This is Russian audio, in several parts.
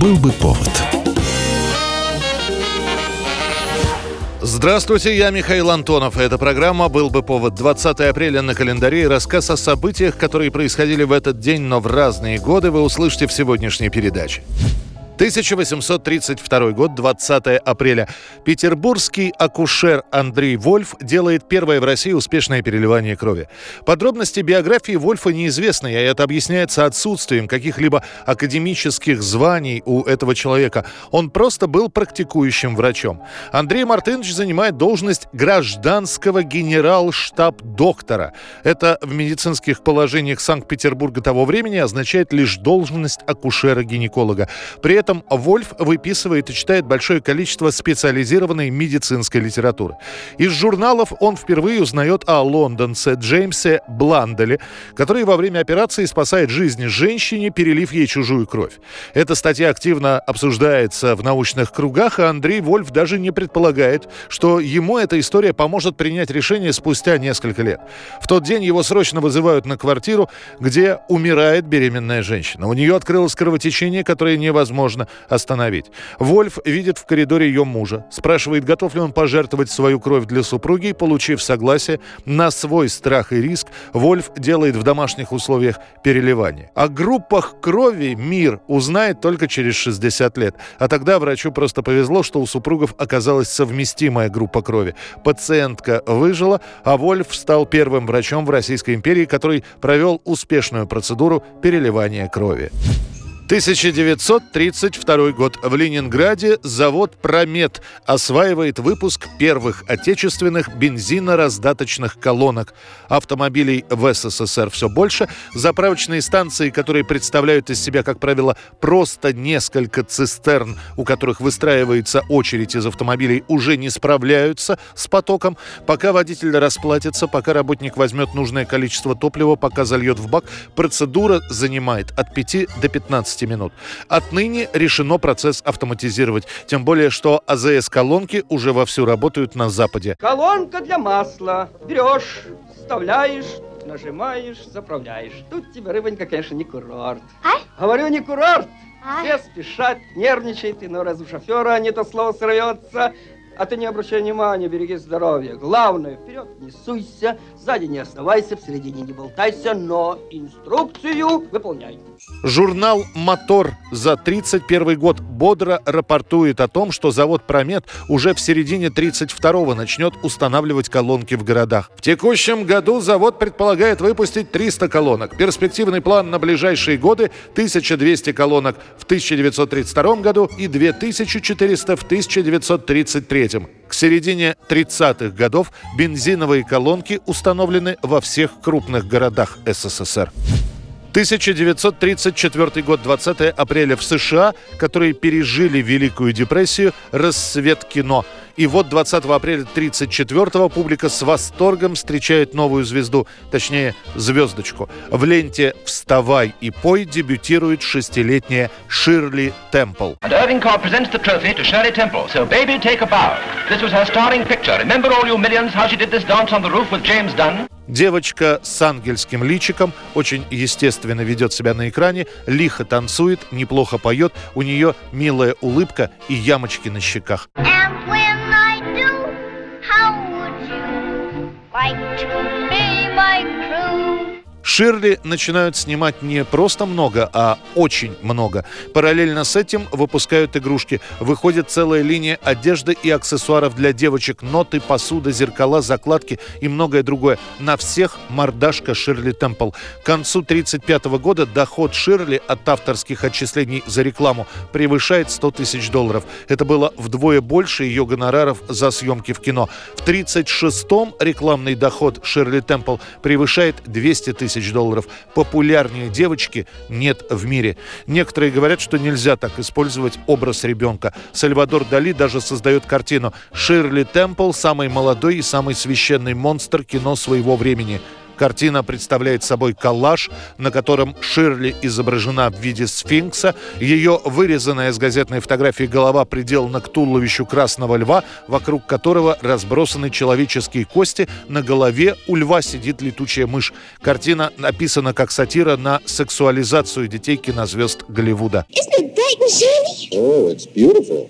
Был бы повод. Здравствуйте, я Михаил Антонов. Эта программа «Был бы повод» 20 апреля на календаре. Рассказ о событиях, которые происходили в этот день, но в разные годы, вы услышите в сегодняшней передаче. 1832 год, 20 апреля. Петербургский акушер Андрей Вольф делает первое в России успешное переливание крови. Подробности биографии Вольфа неизвестны, и это объясняется отсутствием каких-либо академических званий у этого человека. Он просто был практикующим врачом. Андрей Мартынович занимает должность гражданского генерал-штаб-доктора. Это в медицинских положениях Санкт-Петербурга того времени означает лишь должность акушера-гинеколога. При этом этом Вольф выписывает и читает большое количество специализированной медицинской литературы. Из журналов он впервые узнает о лондонце Джеймсе Бланделе, который во время операции спасает жизнь женщине, перелив ей чужую кровь. Эта статья активно обсуждается в научных кругах, а Андрей Вольф даже не предполагает, что ему эта история поможет принять решение спустя несколько лет. В тот день его срочно вызывают на квартиру, где умирает беременная женщина. У нее открылось кровотечение, которое невозможно невозможно остановить. Вольф видит в коридоре ее мужа, спрашивает, готов ли он пожертвовать свою кровь для супруги, получив согласие, на свой страх и риск Вольф делает в домашних условиях переливание. О группах крови мир узнает только через 60 лет. А тогда врачу просто повезло, что у супругов оказалась совместимая группа крови. Пациентка выжила, а Вольф стал первым врачом в Российской империи, который провел успешную процедуру переливания крови. 1932 год. В Ленинграде завод «Промет» осваивает выпуск первых отечественных бензинораздаточных колонок. Автомобилей в СССР все больше. Заправочные станции, которые представляют из себя, как правило, просто несколько цистерн, у которых выстраивается очередь из автомобилей, уже не справляются с потоком. Пока водитель расплатится, пока работник возьмет нужное количество топлива, пока зальет в бак, процедура занимает от 5 до 15 15 минут. Отныне решено процесс автоматизировать. Тем более, что АЗС-колонки уже вовсю работают на Западе. Колонка для масла. Берешь, вставляешь, нажимаешь, заправляешь. Тут тебе, рыбонька, конечно, не курорт. А? Говорю, не курорт. А? Все спешат, нервничают, иной раз у шофера не то слово срывется. А ты не обращай внимания, береги здоровье. Главное, вперед не суйся, сзади не оставайся, в середине не болтайся, но инструкцию выполняй. Журнал «Мотор» за 31 год бодро рапортует о том, что завод «Промет» уже в середине 32-го начнет устанавливать колонки в городах. В текущем году завод предполагает выпустить 300 колонок. Перспективный план на ближайшие годы – 1200 колонок в 1932 году и 2400 в 1933 1933 К середине 30-х годов бензиновые колонки установлены во всех крупных городах СССР. 1934 год, 20 апреля в США, которые пережили Великую депрессию, рассвет кино – и вот 20 апреля 1934 публика с восторгом встречает новую звезду, точнее, звездочку. В ленте «Вставай и пой» дебютирует шестилетняя Ширли Темпл. And? Девочка с ангельским личиком очень естественно ведет себя на экране, лихо танцует, неплохо поет, у нее милая улыбка и ямочки на щеках. Ширли начинают снимать не просто много, а очень много. Параллельно с этим выпускают игрушки. Выходит целая линия одежды и аксессуаров для девочек. Ноты, посуда, зеркала, закладки и многое другое. На всех мордашка Ширли Темпл. К концу 1935 года доход Ширли от авторских отчислений за рекламу превышает 100 тысяч долларов. Это было вдвое больше ее гонораров за съемки в кино. В 1936-м рекламный доход Ширли Темпл превышает 200 тысяч тысяч долларов. Популярнее девочки нет в мире. Некоторые говорят, что нельзя так использовать образ ребенка. Сальвадор Дали даже создает картину «Ширли Темпл – самый молодой и самый священный монстр кино своего времени». Картина представляет собой коллаж, на котором Ширли изображена в виде сфинкса. Ее вырезанная с газетной фотографии голова приделана к туловищу красного льва, вокруг которого разбросаны человеческие кости. На голове у льва сидит летучая мышь. Картина написана как сатира на сексуализацию детей кинозвезд Голливуда. Isn't bright and sunny? Oh, it's beautiful.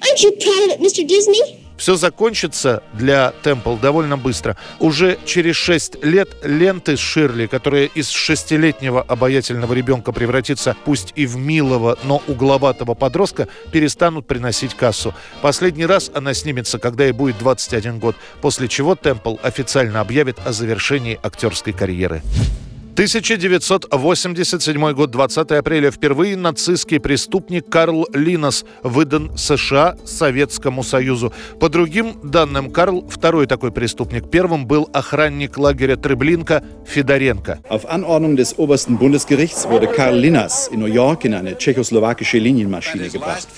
Aren't you proud of it, Mr. Disney? Все закончится для Темпл довольно быстро. Уже через 6 лет ленты Ширли, которая из шестилетнего обаятельного ребенка превратится пусть и в милого, но угловатого подростка, перестанут приносить кассу. Последний раз она снимется, когда ей будет 21 год, после чего Темпл официально объявит о завершении актерской карьеры. 1987 год, 20 апреля. Впервые нацистский преступник Карл Линос выдан США Советскому Союзу. По другим данным, Карл второй такой преступник. Первым был охранник лагеря Треблинка Федоренко. Auf Anordnung des obersten Bundesgerichts wurde Karl Linas in New York in eine tschechoslowakische Linienmaschine gebracht.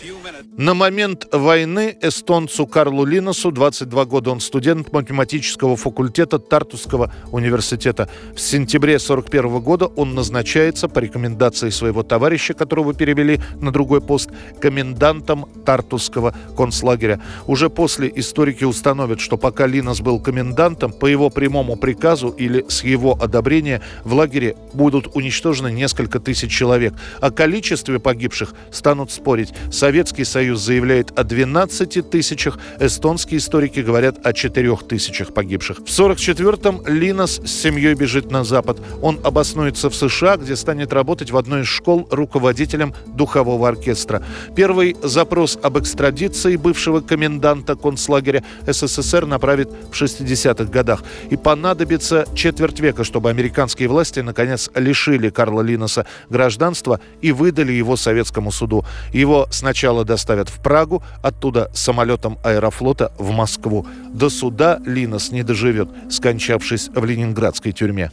На момент войны эстонцу Карлу Линосу 22 года. Он студент математического факультета Тартусского университета. В сентябре 40 1941 года он назначается по рекомендации своего товарища, которого перевели на другой пост, комендантом Тартусского концлагеря. Уже после историки установят, что пока Линос был комендантом, по его прямому приказу или с его одобрения в лагере будут уничтожены несколько тысяч человек. О количестве погибших станут спорить. Советский Союз заявляет о 12 тысячах, эстонские историки говорят о 4 тысячах погибших. В 1944-м Линос с семьей бежит на Запад. Он он обоснуется в США, где станет работать в одной из школ руководителем духового оркестра. Первый запрос об экстрадиции бывшего коменданта концлагеря СССР направит в 60-х годах. И понадобится четверть века, чтобы американские власти наконец лишили Карла Линоса гражданства и выдали его советскому суду. Его сначала доставят в Прагу, оттуда самолетом аэрофлота в Москву. До суда Линос не доживет, скончавшись в ленинградской тюрьме.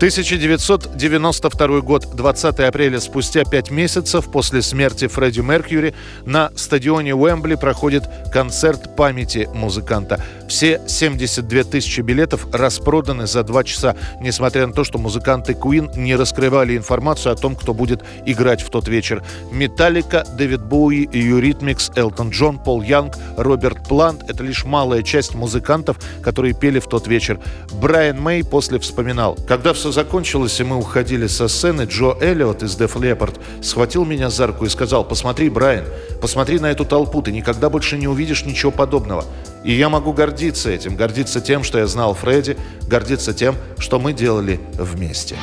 1992 год, 20 апреля, спустя пять месяцев после смерти Фредди Меркьюри, на стадионе Уэмбли проходит концерт памяти музыканта. Все 72 тысячи билетов распроданы за два часа, несмотря на то, что музыканты Queen не раскрывали информацию о том, кто будет играть в тот вечер. Металлика, Дэвид Боуи, Eurythmics, Элтон Джон, Пол Янг, Роберт Плант — это лишь малая часть музыкантов, которые пели в тот вечер. Брайан Мэй после вспоминал. Когда всё закончилось, и мы уходили со сцены, Джо Эллиот из Def Leppard схватил меня за руку и сказал, посмотри, Брайан, посмотри на эту толпу, ты никогда больше не увидишь ничего подобного. И я могу гордиться этим, гордиться тем, что я знал Фредди, гордиться тем, что мы делали вместе.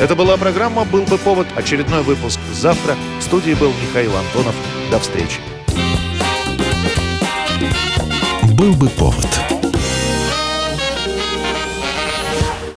Это была программа «Был бы повод». Очередной выпуск завтра. В студии был Михаил Антонов. До встречи. «Был бы повод»